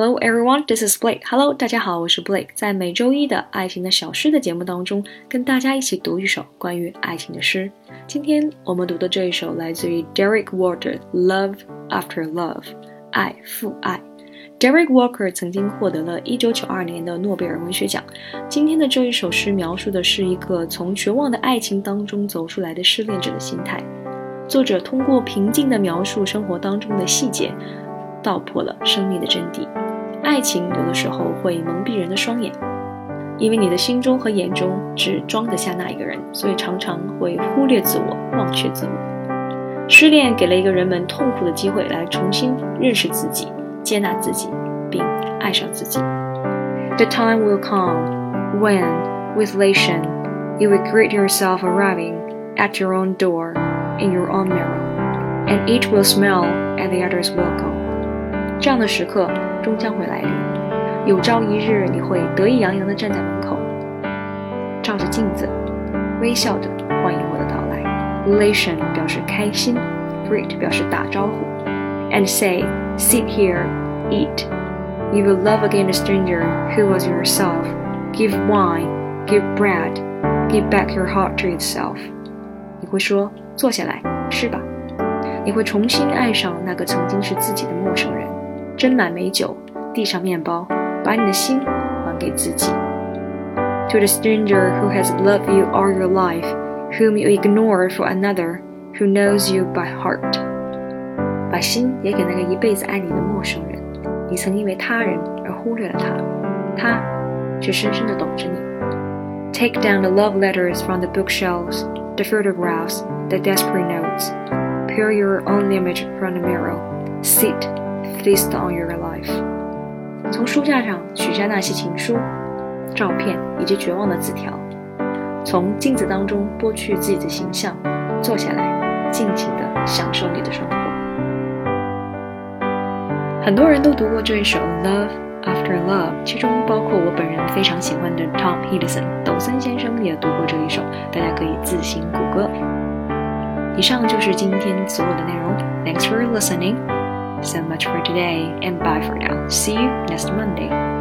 Hello everyone, this is Blake. Hello，大家好，我是 Blake。在每周一的《爱情的小诗》的节目当中，跟大家一起读一首关于爱情的诗。今天我们读的这一首来自于 Derek Walker，《Love After Love》，爱复爱。Derek Walker 曾经获得了1992年的诺贝尔文学奖。今天的这一首诗描述的是一个从绝望的爱情当中走出来的失恋者的心态。作者通过平静的描述生活当中的细节，道破了生命的真谛。爱情有的时候会蒙蔽人的双眼，因为你的心中和眼中只装得下那一个人，所以常常会忽略自我，忘却自我。失恋给了一个人们痛苦的机会，来重新认识自己，接纳自己，并爱上自己。The time will come when, with elation, you will greet yourself arriving at your own door in your own mirror, and each will smile at the other's welcome. 这样的时刻终将会来临。有朝一日，你会得意洋洋地站在门口，照着镜子，微笑着欢迎我的到来。Elation 表示开心，greet 表示打招呼，and say sit here, eat. You will love again a stranger who was yourself. Give wine, give bread, give back your heart to itself. 你会说坐下来吃吧。你会重新爱上那个曾经是自己的陌生人。斟满美酒，递上面包，把你的心还给自己。To the stranger who has loved you all your life, whom you ignore for another, who knows you by heart，把心也给那个一辈子爱你的陌生人，你曾因为他人而忽略了他，他却深深地懂着你。Take down the love letters from the bookshelves, the photographs, the desperate notes. Peel your own image from the mirror. Sit feast on your life。从书架上取下那些情书、照片以及绝望的字条，从镜子当中剥去自己的形象，坐下来，尽情地享受你的生活。很多人都读过这一首《Love After Love》，其中包括我本人非常喜欢的 Tom h i d d l e s o n 抖森先生也读过这一首，大家可以自行谷歌。以上就是今天所有的内容。Thanks for listening. So much for today, and bye for now. See you next Monday.